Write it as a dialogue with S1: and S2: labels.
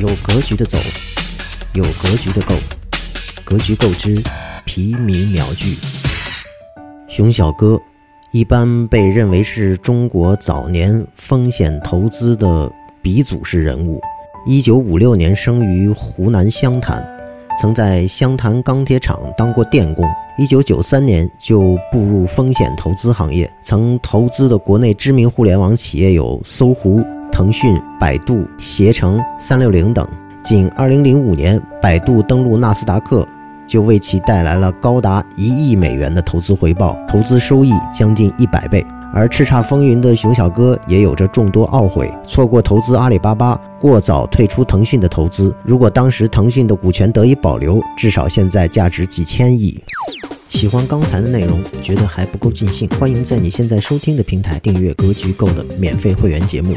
S1: 有格局的走，有格局的够，格局够之，皮米秒俱。熊小哥一般被认为是中国早年风险投资的鼻祖式人物。一九五六年生于湖南湘潭，曾在湘潭钢铁厂当过电工。一九九三年就步入风险投资行业，曾投资的国内知名互联网企业有搜狐、腾讯、百度、携程、三六零等。仅二零零五年，百度登陆纳斯达克，就为其带来了高达一亿美元的投资回报，投资收益将近一百倍。而叱咤风云的熊小哥也有着众多懊悔，错过投资阿里巴巴，过早退出腾讯的投资。如果当时腾讯的股权得以保留，至少现在价值几千亿。喜欢刚才的内容，觉得还不够尽兴，欢迎在你现在收听的平台订阅《格局够》的免费会员节目。